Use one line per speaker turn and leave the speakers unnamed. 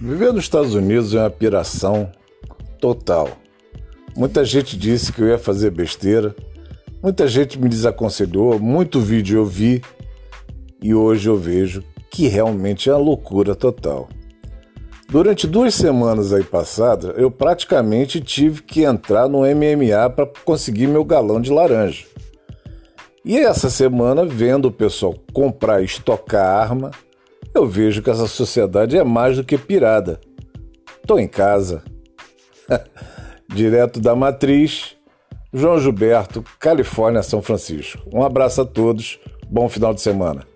Viver nos Estados Unidos é uma piração total. Muita gente disse que eu ia fazer besteira, muita gente me desaconselhou, muito vídeo eu vi e hoje eu vejo que realmente é uma loucura total. Durante duas semanas aí passadas, eu praticamente tive que entrar no MMA para conseguir meu galão de laranja. E essa semana, vendo o pessoal comprar e estocar arma, eu vejo que essa sociedade é mais do que pirada. Tô em casa. Direto da matriz, João Gilberto, Califórnia, São Francisco. Um abraço a todos, bom final de semana.